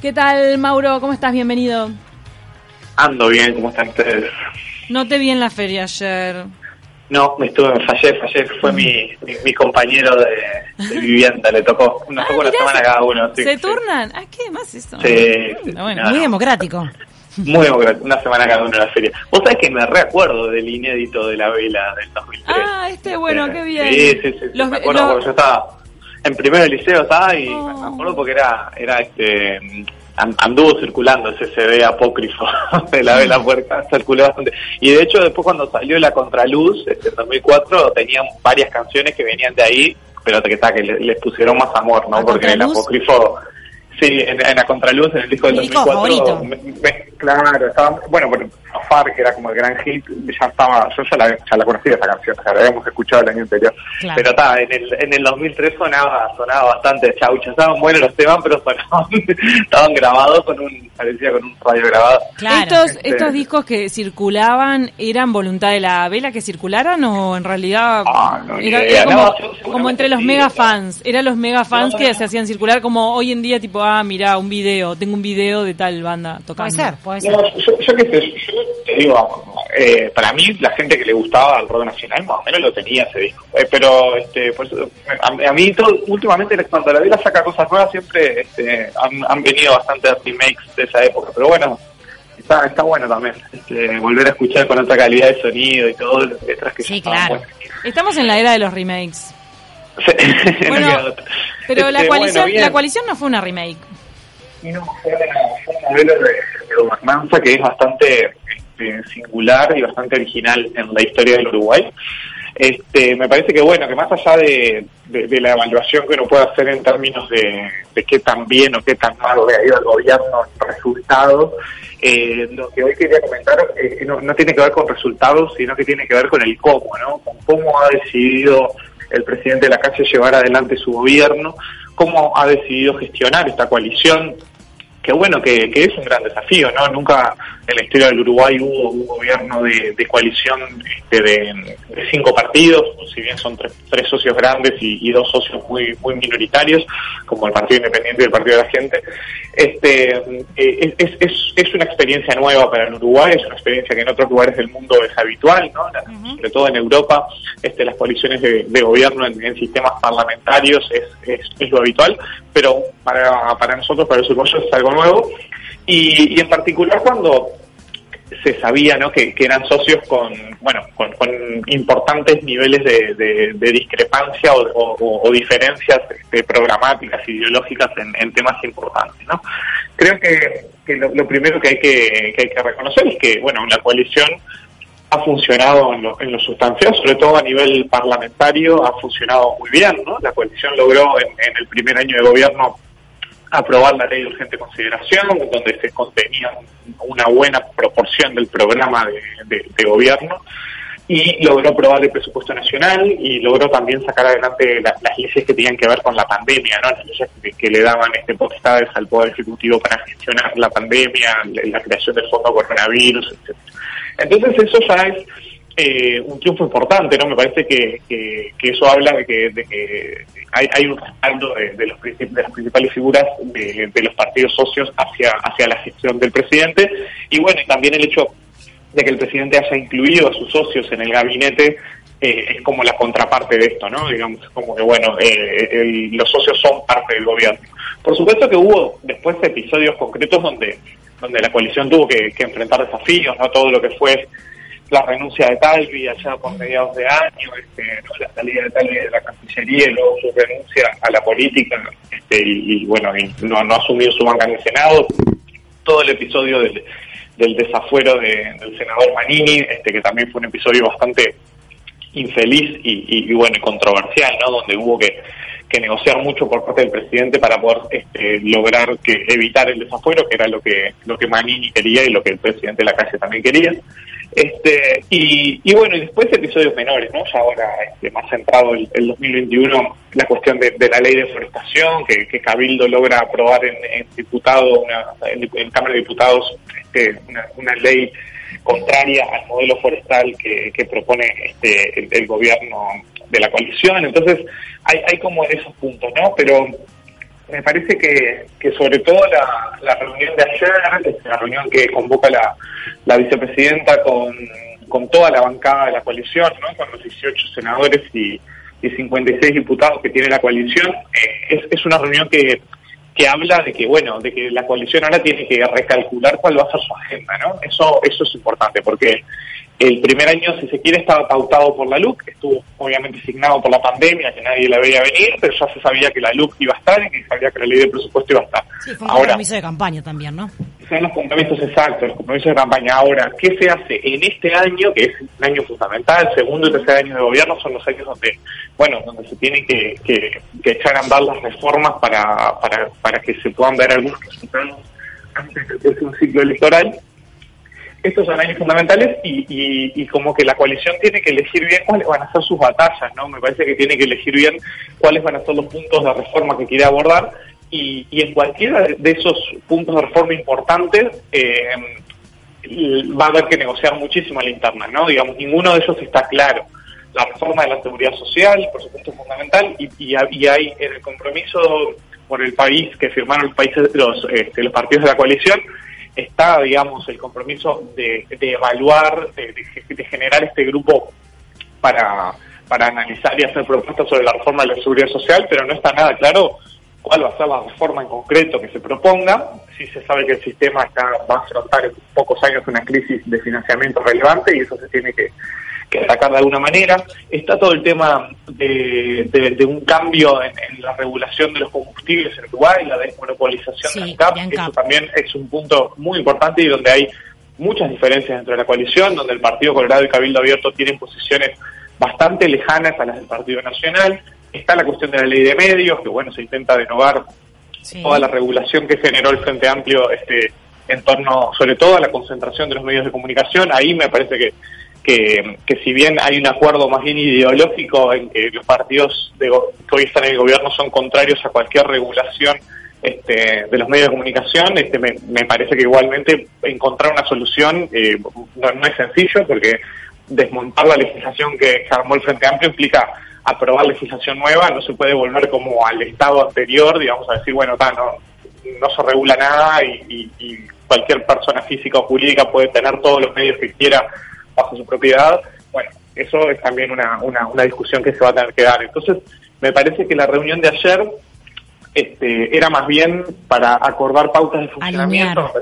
¿Qué tal, Mauro? ¿Cómo estás? Bienvenido. Ando bien, ¿cómo están ustedes? No te vi en la feria ayer. No, me estuve, fallé, fallé, fue mi, mi, compañero de, vivienda, le tocó, nos tocó una semana cada uno. ¿Se turnan? Ah, ¿qué más eso? Sí. bueno, muy democrático. Muy democrático, una semana cada uno en la feria. Vos sabés que me recuerdo del inédito de la vela del 2003. Ah, este, bueno, qué bien. Sí, sí, sí, me acuerdo porque yo estaba en primero del liceo, estaba y me acuerdo porque era, era este anduvo circulando ese CD apócrifo de la vela puerca, circuló bastante. Y de hecho después cuando salió la Contraluz, este, en 2004, tenían varias canciones que venían de ahí, pero que, que les pusieron más amor, ¿no? Porque el apócrifo Sí, en, la Contraluz, en el disco del 2004. claro, estaba, bueno, bueno, Far, que era como el gran hit, ya estaba, yo ya la, ya la conocía esa canción, o sea, la habíamos escuchado el año anterior. Pero está, en el, en el 2003 sonaba, sonaba bastante chaucha, estaban buenos los temas, pero sonaban, estaban grabados con un, parecía con un radio grabado. ¿Estos, este, ¿Estos discos que circulaban eran voluntad de la vela que circularan o en realidad ah, era, como, entre los mega fans? Eran los mega fans que se hacían circular como hoy en día, tipo, ah, mira, un video, tengo un video de tal banda tocando. Puede ser, puede ser. yo, yo, qué sé, yo te digo, eh, para mí, la gente que le gustaba el rock nacional, más o menos lo tenía ese disco. Eh, pero, este, a, mí, todo, últimamente, cuando la vida saca cosas nuevas, siempre este, han, venido bastantes remakes de esa época. Pero bueno, está, está bueno también este, volver a escuchar con otra calidad de sonido y todo, letras que Sí, claro. Estamos en la era de los remakes. bueno, pero la, este, coalición, la coalición no fue una remake. No, fue un modelo de, de gobernanza que es bastante este, singular y bastante original en la historia del Uruguay. Este, me parece que bueno, que más allá de, la evaluación que uno puede hacer en términos de, qué tan bien o qué tan mal ha ido el gobierno resultados, eh, lo que hoy quería comentar eh, no, no, tiene que ver con resultados, sino que tiene que ver con el cómo, ¿no? Con cómo ha decidido el presidente de la calle llevar adelante su gobierno, cómo ha decidido gestionar esta coalición que bueno, que, es un gran desafío, ¿no? Nunca en la historia del Uruguay hubo un gobierno de, coalición este, de, cinco partidos, si bien son tres, tres socios grandes y, dos socios muy minoritarios, como el Partido Independiente y el Partido de la Gente. Este, eh, es, es, es, una experiencia nueva para el Uruguay, es una experiencia que en otros lugares del mundo es habitual, ¿no? Sobre todo en Europa, este, las coaliciones de, gobierno en, sistemas parlamentarios es, es, lo habitual, pero para, para nosotros, para los uruguayos, es algo nuevo. Y, y en particular cuando se sabía ¿no? que, eran socios con bueno con, importantes niveles de, discrepancia o, diferencias este, programáticas ideológicas en, temas importantes ¿no? Creo que, lo, primero que hay que, hay que reconocer es que bueno la coalición ha funcionado en lo, en lo sustancial, sobre todo a nivel parlamentario, ha funcionado muy bien, ¿no? La coalición logró en el primer año de gobierno aprobar la ley de urgente consideración, donde se contenía una buena proporción del programa de, gobierno, y logró aprobar el presupuesto nacional y logró también sacar adelante las leyes que tenían que ver con la pandemia, ¿no? las leyes que, le daban este potestades al Poder Ejecutivo para gestionar la pandemia, la, creación del fondo coronavirus, etc. Entonces eso ya es eh, un triunfo importante, ¿no? Me parece que, que, eso habla de que, de que hay, hay, un respaldo de, los, de las principales figuras de, los partidos socios hacia, hacia la gestión del presidente. Y bueno, también el hecho de que el presidente haya incluido a sus socios en el gabinete eh, es como la contraparte de esto, ¿no? Digamos, como que, bueno, eh, los socios son parte del gobierno. Por supuesto que hubo después episodios concretos donde, donde la coalición tuvo que, enfrentar desafíos, ¿no? Todo lo que fue la renuncia de Talvi allá por mediados de año, este, la salida de Talvi de la Cancillería y luego su renuncia a la política este, y, bueno, no, no asumir su banca en el Senado, todo el episodio del, del desafuero del senador Manini, este, que también fue un episodio bastante infeliz y, y, bueno controversial, ¿no? Donde hubo que, que, negociar mucho por parte del presidente para poder este, lograr que evitar el desafuero, que era lo que lo que Manini quería y lo que el presidente de la calle también quería. Este, y, bueno, y después episodios menores, ¿no? Ya ahora este, más centrado el, el 2021, la cuestión de, la ley de deforestación, que, que Cabildo logra aprobar en, diputado, una, en, Cámara de Diputados, este, una, ley contraria al modelo forestal que, que propone este, el, gobierno de la coalición. Entonces, hay, hay como esos puntos, ¿no? Pero me parece que, que sobre todo la, la reunión de ayer, la reunión que convoca la, la vicepresidenta con, con toda la bancada de la coalición, ¿no? con los 18 senadores y, y 56 diputados que tiene la coalición, eh, es, es una reunión que que habla de que bueno de que la coalición ahora tiene que recalcular cuál va a ser su agenda no eso eso es importante porque el primer año si se quiere estaba pautado por la LUC estuvo obviamente signado por la pandemia que nadie la veía venir pero ya se sabía que la LUC iba a estar y que sabía que la ley de presupuesto iba a estar. Sí, fue un ahora, compromiso de campaña también no son los compromisos exactos los compromisos de campaña. Ahora qué se hace en este año que es un año fundamental segundo y tercer año de gobierno son los años donde bueno donde se tiene que, que, que echar a andar las reformas para, para para que se puedan ver algunos resultados antes del próximo ciclo electoral. Estos son años fundamentales y, como que la coalición tiene que elegir bien cuáles van a ser sus batallas, ¿no? Me parece que tiene que elegir bien cuáles van a ser los puntos de reforma que quiere abordar y, y en cualquiera de esos puntos de reforma importantes eh, va a haber que negociar muchísimo a la interna, ¿no? Digamos, ninguno de ellos está claro. La reforma de la seguridad social, por supuesto, es fundamental y, y hay en el compromiso por el país que firmaron los países los, este, los partidos de la coalición está digamos el compromiso de, evaluar de, generar este grupo para para analizar y hacer propuestas sobre la reforma de la seguridad social pero no está nada claro cuál va a ser la reforma en concreto que se proponga. Sí se sabe que el sistema está va a afrontar en pocos años una crisis de financiamiento relevante y eso se tiene que que atacar de alguna manera. Está todo el tema de, un cambio en, la regulación de los combustibles en Uruguay, la desmonopolización del CAP, eso también es un punto muy importante y donde hay muchas diferencias dentro de la coalición, donde el Partido Colorado y Cabildo Abierto tienen posiciones bastante lejanas a las del Partido Nacional. Está la cuestión de la ley de medios, que bueno, se intenta denovar toda la regulación que generó el Frente Amplio este en torno, sobre todo, a la concentración de los medios de comunicación. Ahí me parece que que, si bien hay un acuerdo más bien ideológico en que los partidos de, que hoy están en el gobierno son contrarios a cualquier regulación este, de los medios de comunicación, este, me, parece que igualmente encontrar una solución eh, no, es sencillo porque desmontar la legislación que, armó el Frente Amplio implica aprobar legislación nueva, no se puede volver como al estado anterior, digamos, a decir, bueno, no, no se regula nada y, y cualquier persona física o jurídica puede tener todos los medios que quiera bajo su propiedad, bueno, eso es también una, una, una discusión que se va a tener que dar. Entonces, me parece que la reunión de ayer este, era más bien para acordar pautas de funcionamiento.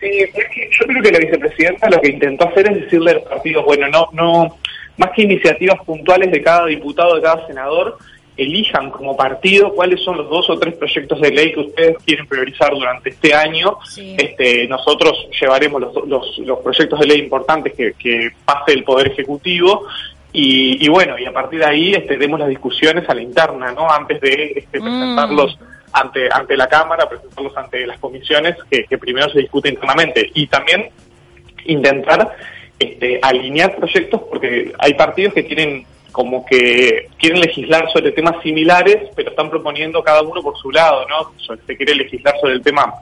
Sí, yo creo que la vicepresidenta lo que intentó hacer es decirle a los partidos, bueno, no, no, más que iniciativas puntuales de cada diputado, de cada senador, elijan como partido cuáles son los dos o tres proyectos de ley que ustedes quieren priorizar durante este año. Este, nosotros llevaremos los, los, proyectos de ley importantes que, que pase el Poder Ejecutivo y, bueno, y a partir de ahí este, demos las discusiones a la interna, ¿no? Antes de este, mm. presentarlos ante, ante la Cámara, presentarlos ante las comisiones que, que primero se discuten internamente. Y también intentar este, alinear proyectos porque hay partidos que tienen como que quieren legislar sobre temas similares, pero están proponiendo cada uno por su lado, ¿no? Se quiere legislar sobre el tema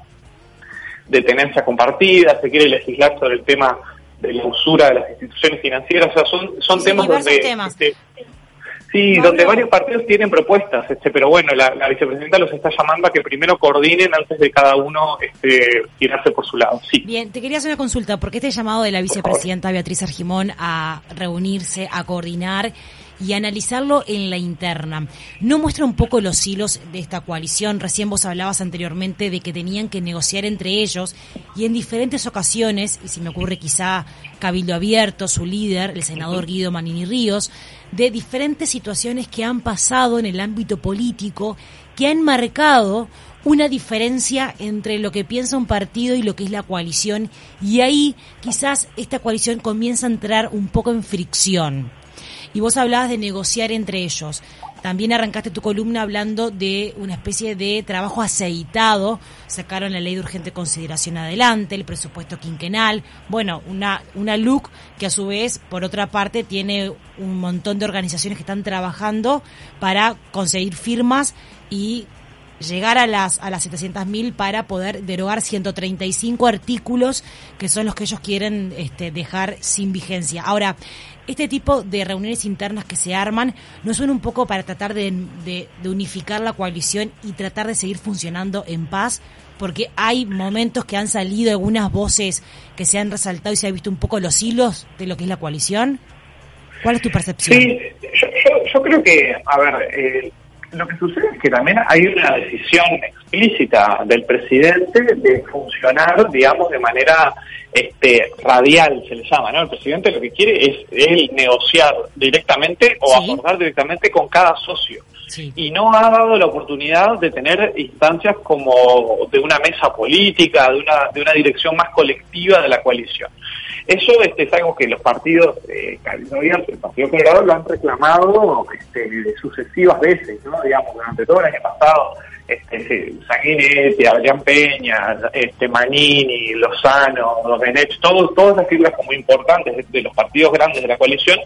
de tenencia compartida, se quiere legislar sobre el tema de la usura de las instituciones financieras, o sea, son, son temas donde... Este, sí, donde varios partidos tienen propuestas, este, pero bueno, la, vicepresidenta los está llamando a que primero coordinen antes de cada uno este, tirarse por su lado. Sí. Bien, te quería hacer una consulta, ¿por qué este llamado de la vicepresidenta Beatriz Argimón a reunirse, a coordinar y analizarlo en la interna. ¿No muestra un poco los hilos de esta coalición? Recién vos hablabas anteriormente de que tenían que negociar entre ellos y en diferentes ocasiones, y si me ocurre quizá Cabildo Abierto, su líder, el senador Guido Manini Ríos, de diferentes situaciones que han pasado en el ámbito político que han marcado una diferencia entre lo que piensa un partido y lo que es la coalición y ahí quizás esta coalición comienza a entrar un poco en fricción y vos hablabas de negociar entre ellos. También arrancaste tu columna hablando de una especie de trabajo aceitado. Sacaron la ley de urgente consideración adelante, el presupuesto quinquenal. Bueno, una, una LUC que a su vez, por otra parte, tiene un montón de organizaciones que están trabajando para conseguir firmas y llegar a las a las 700.000 para poder derogar 135 artículos que son los que ellos quieren este, dejar sin vigencia. Ahora, este tipo de reuniones internas que se arman no son un poco para tratar de, unificar la coalición y tratar de seguir funcionando en paz, porque hay momentos que han salido algunas voces que se han resaltado y se ha visto un poco los hilos de lo que es la coalición. ¿Cuál es tu percepción? Sí, yo, creo que, a ver, eh, lo que sucede es que también hay una decisión explícita del presidente de funcionar, digamos, de manera este, radial, se le llama, ¿no? El presidente lo que quiere es él negociar directamente o acordar directamente con cada socio. Y no ha dado la oportunidad de tener instancias como de una mesa política, de una, de una dirección más colectiva de la coalición. Eso este, es algo que los partidos eh, el Partido Colorado lo han reclamado este, sucesivas veces, ¿no? Digamos, durante todo el año pasado, este, Sanguinetti, Adrián Peña, este, Manini, Lozano, Domenech, todos, todas las figuras como importantes de, los partidos grandes de la coalición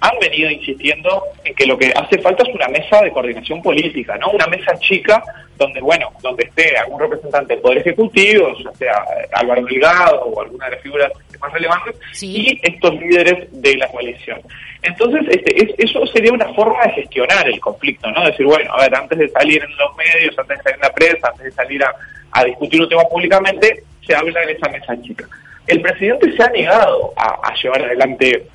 han venido insistiendo en que lo que hace falta es una mesa de coordinación política, ¿no? Una mesa chica donde, bueno, donde esté algún representante del Poder Ejecutivo, ya sea Álvaro Delgado o alguna de las figuras más relevantes, y estos líderes de la coalición. Entonces, este, eso sería una forma de gestionar el conflicto, ¿no? Decir, bueno, a ver, antes de salir en los medios, antes de salir en la prensa, antes de salir a, discutir un tema públicamente, se habla en esa mesa chica. El presidente se ha negado a, llevar adelante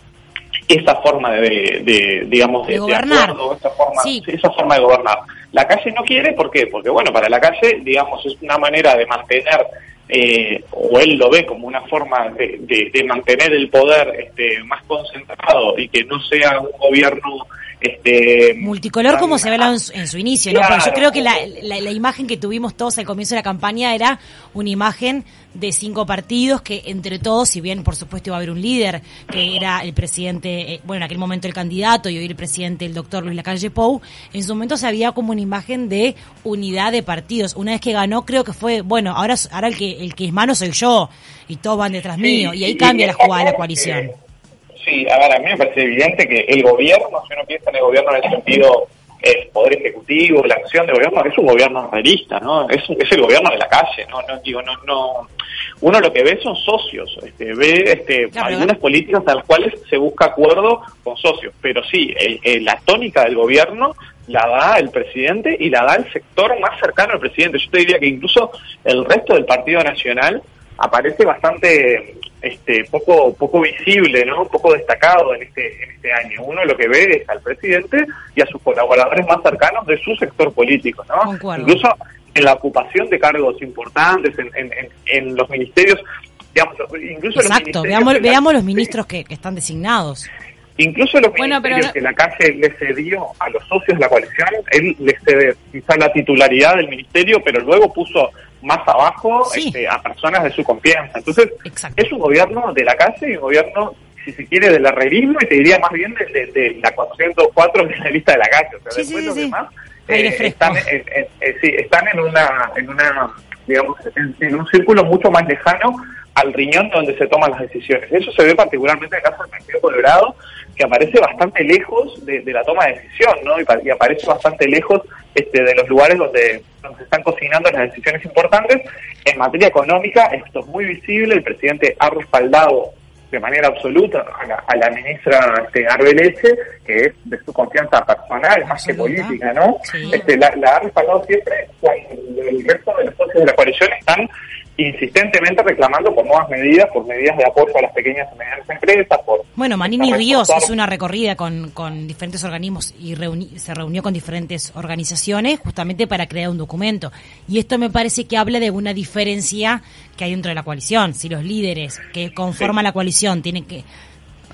esa forma de, digamos, de, gobernar. esa forma, esa forma de gobernar. La calle no quiere, ¿por qué? Porque, bueno, para la calle, digamos, es una manera de mantener eh, o él lo ve como una forma de, de, mantener el poder este, más concentrado y que no sea un gobierno este, multicolor como se ve en, su inicio, ¿no? yo creo que la, la, imagen que tuvimos todos al comienzo de la campaña era una imagen de cinco partidos que entre todos, si bien por supuesto iba a haber un líder, que era el presidente, eh, bueno, en aquel momento el candidato y hoy el presidente, el doctor Luis Lacalle Pou, en su momento se había como una imagen de unidad de partidos. Una vez que ganó, creo que fue, bueno, ahora, ahora el que el que es mano soy yo y todos van detrás mío y ahí cambia la jugada de la coalición. Sí, a ver, a mí me parece evidente que el gobierno, si uno piensa en el gobierno en el sentido el poder ejecutivo, la acción de gobierno, es un gobierno realista, ¿no? Es, es el gobierno de la calle, ¿no? no digo, no, no, uno lo que ve son socios, este, ve este, algunas políticas a las cuales se busca acuerdo con socios, pero sí, la tónica del gobierno la da el presidente y la da el sector más cercano al presidente. Yo te diría que incluso el resto del Partido Nacional aparece bastante este, poco poco visible, ¿no? poco destacado en este, en este año. Uno lo que ve es al presidente y a sus colaboradores más cercanos de su sector político. ¿no? Incluso en la ocupación de cargos importantes, en, en, los ministerios, digamos, incluso Exacto, veamos, veamos los ministros que, están designados. Incluso los ministerios que la calle le cedió a los socios de la coalición, él le cede quizá la titularidad del ministerio, pero luego puso más abajo este, a personas de su confianza. Entonces, es un gobierno de la calle y un gobierno, si se quiere, del herrerismo y te diría más bien de, la 404 de la lista de la calle. O sea, después los demás eh, están, en, están en una, en una digamos, en, un círculo mucho más lejano al riñón donde se toman las decisiones. Eso se ve particularmente en el caso del Partido Colorado, que aparece bastante lejos de, la toma de decisión, ¿no? Y, aparece bastante lejos este, de los lugares donde, donde se están cocinando las decisiones importantes. En materia económica, esto es muy visible, el presidente ha respaldado de manera absoluta a la, ministra este, Arbeleche, que es de su confianza personal más que política, ¿no? Este, la, la, ha respaldado siempre cuando el resto de los socios de la coalición están insistentemente reclamando por nuevas medidas, por medidas de apoyo a las pequeñas y medianas empresas. Por bueno, Manini Ríos hizo una recorrida con, con diferentes organismos y se reunió con diferentes organizaciones justamente para crear un documento. Y esto me parece que habla de una diferencia que hay dentro de la coalición. Si los líderes que conforman la coalición tienen que,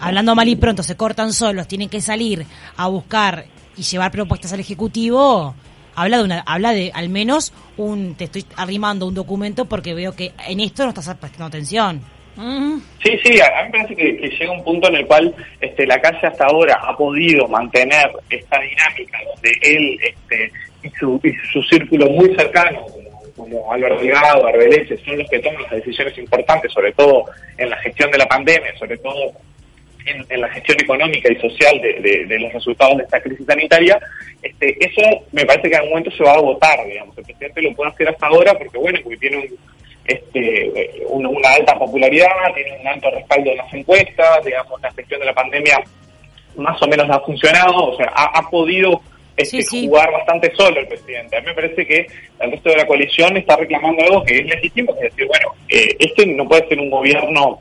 hablando mal y pronto, se cortan solos, tienen que salir a buscar y llevar propuestas al Ejecutivo, habla de una, habla de al menos un, te estoy arrimando un documento porque veo que en esto no estás prestando atención. Sí, sí, a, mí me parece que, llega un punto en el cual este, la calle hasta ahora ha podido mantener esta dinámica donde él este, y, su, y su círculo muy cercano, como, Álvaro Delgado, Arbeleche, son los que toman las decisiones importantes, sobre todo en la gestión de la pandemia, sobre todo en, la gestión económica y social de, los resultados de esta crisis sanitaria, este, eso me parece que en algún momento se va a agotar, digamos. El presidente lo puede hacer hasta ahora porque, bueno, porque tiene este, una, alta popularidad, tiene un alto respaldo en las encuestas, digamos, la gestión de la pandemia más o menos ha funcionado, o sea, ha, podido este, jugar bastante solo el presidente. A mí me parece que el resto de la coalición está reclamando algo que es legítimo, es decir, bueno, eh, este no puede ser un gobierno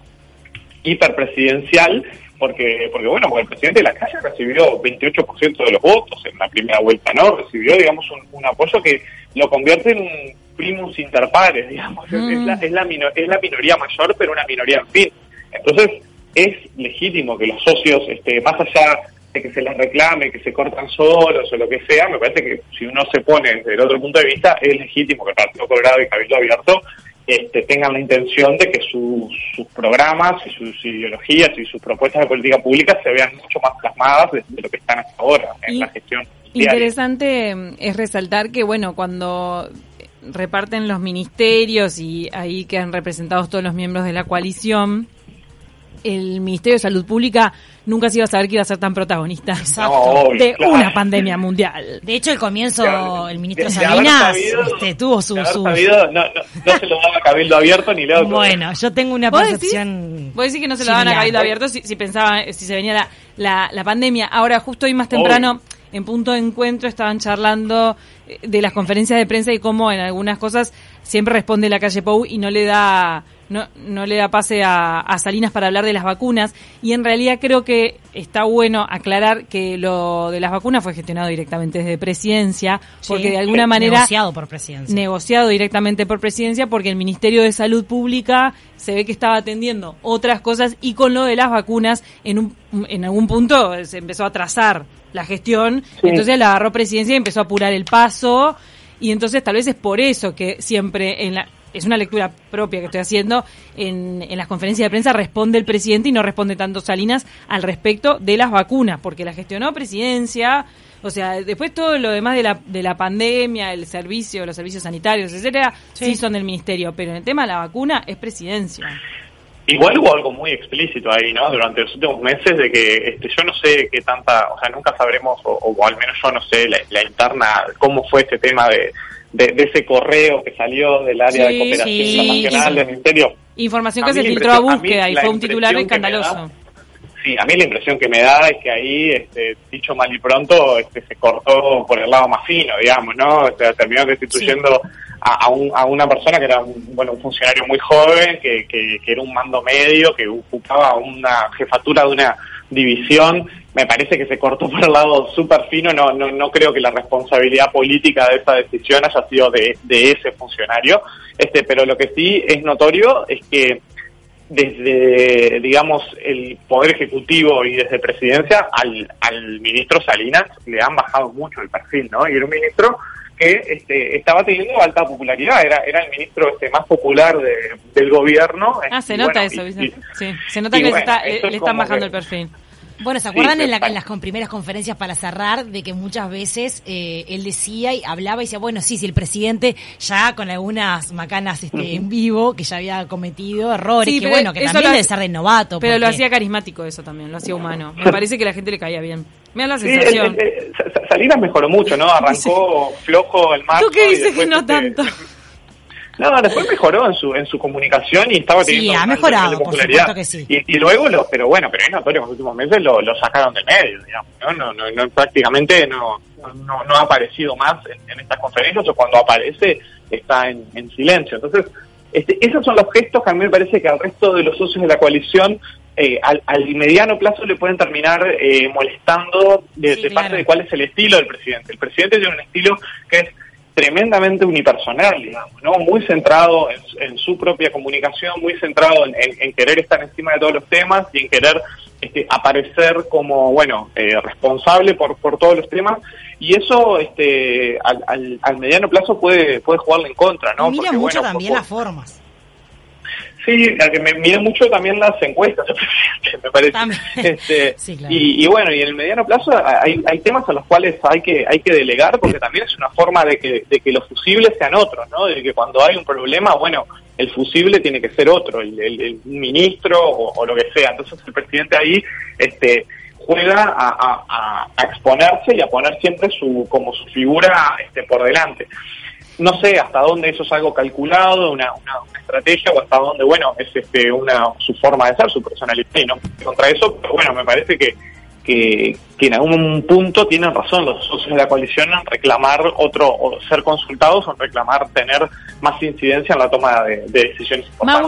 hiperpresidencial, porque, porque bueno, porque el presidente de la calle recibió 28% de los votos en la primera vuelta, ¿no? Recibió, digamos, un, apoyo que lo convierte en un primus inter pares, digamos. Es, la, es, la es la minoría mayor, pero una minoría en fin. Entonces, es legítimo que los socios, este, más allá de que se les reclame, que se cortan solos o lo que sea, me parece que si uno se pone desde el otro punto de vista, es legítimo que el Partido Colorado y Cabildo Abierto este, tengan la intención de que sus, programas y sus ideologías y sus propuestas de política pública se vean mucho más plasmadas de, lo que están hasta ahora en la gestión. Interesante mm, es resaltar que, bueno, cuando reparten los ministerios y ahí quedan representados todos los miembros de la coalición, el Ministerio de Salud Pública nunca se iba a saber que iba a ser tan protagonista. De una pandemia mundial. De hecho, el comienzo, el ministro Salinas este, tuvo su... su... no, se lo daba a Cabildo Abierto ni le Bueno, yo tengo una percepción... Vos decís que no se lo daban a Cabildo Abierto si, pensaba, si se venía la, la, pandemia. Ahora, justo hoy más temprano... en punto de encuentro estaban charlando eh, de las conferencias de prensa y cómo en algunas cosas siempre responde la calle Pou y no le da no, no le da pase a, Salinas para hablar de las vacunas. Y en realidad creo que está bueno aclarar que lo de las vacunas fue gestionado directamente desde presidencia porque de alguna manera negociado por presidencia. negociado directamente por presidencia porque el Ministerio de Salud Pública se ve que estaba atendiendo otras cosas y con lo de las vacunas en un en algún punto se empezó a trazar la gestión. Entonces la agarró presidencia y empezó a apurar el paso. Y entonces tal vez es por eso que siempre en la es una lectura propia que estoy haciendo, en, en, las conferencias de prensa responde el presidente y no responde tanto Salinas al respecto de las vacunas, porque la gestionó presidencia, o sea, después todo lo demás de la, de la pandemia, el servicio, los servicios sanitarios, etcétera, sí. son del ministerio, pero en el tema de la vacuna es presidencia. Igual hubo algo muy explícito ahí, ¿no? Durante los últimos meses de que este, yo no sé qué tanta, o sea, nunca sabremos, o, al menos yo no sé la interna, cómo fue este tema de, de, ese correo que salió del área de cooperación internacional del Ministerio. Información que se filtró a búsqueda y fue un titular escandaloso. sí, a mí la impresión que me da es que ahí, este, dicho mal y pronto, este, se cortó por el lado más fino, digamos, ¿no? Este, terminó destituyendo a, a, una persona que era un, bueno, un funcionario muy joven, que, que, que era un mando medio, que ocupaba una jefatura de una división. Me parece que se cortó por el lado súper fino, no, no, no creo que la responsabilidad política de esa decisión haya sido de, ese funcionario, este, pero lo que sí es notorio es que desde, digamos, el Poder Ejecutivo y desde Presidencia al, al ministro Salinas le han bajado mucho el perfil, ¿no? Y era un ministro que este, estaba teniendo alta popularidad, era, era el ministro este, más popular del gobierno. Ah, se nota eso, Vicente. sí, se nota que le, está, le están bajando el perfil. Bueno, ¿se acuerdan en, las primeras conferencias para cerrar de que muchas veces eh, él decía y hablaba y decía, bueno, sí, si el presidente ya con algunas macanas este, en vivo, que ya había cometido errores, que bueno, que también debe ser de novato. Pero lo hacía carismático eso también, lo hacía humano. Me parece que la gente le caía bien. Me da la sensación. Salinas mejoró mucho, ¿no? Arrancó flojo el marco. ¿Tú qué dices que no tanto? No, después mejoró en su en su comunicación y estaba teniendo sí, ha mejorado, popularidad. que sí. y, luego, lo, pero bueno, pero es notorio en los últimos meses lo, lo sacaron del medio, digamos, ¿no? No, no, prácticamente no, no, no ha aparecido más en, estas conferencias o cuando aparece está en, en silencio. Entonces, este, esos son los gestos que a mí me parece que al resto de los socios de la coalición eh, al, al, mediano plazo le pueden terminar eh, molestando de, parte de cuál es el estilo del presidente. El presidente tiene un estilo que es tremendamente unipersonal, digamos, ¿no? Muy centrado en, su propia comunicación, muy centrado en, querer estar encima de todos los temas y en querer este, aparecer como, bueno, eh, responsable por, por todos los temas. Y eso, este, al, al, mediano plazo puede, puede jugarle en contra, ¿no? mira mucho también las formas. Sí, que me mide mucho también las encuestas, me parece. Este, y, bueno, y en el mediano plazo hay, hay temas a los cuales hay que hay que delegar porque también es una forma de que, de que los fusibles sean otros, ¿no? De que cuando hay un problema, bueno, el fusible tiene que ser otro, el, ministro o, lo que sea. Entonces el presidente ahí este, juega a, a, exponerse y a poner siempre su como su figura este, por delante no sé hasta dónde eso es algo calculado, una, una, una, estrategia, o hasta dónde, bueno, es este una su forma de ser, su personalidad, y no contra eso, pero bueno, me parece que, que, que, en algún punto tienen razón los socios de la coalición en reclamar otro, o ser consultados o en reclamar tener más incidencia en la toma de, de decisiones importantes.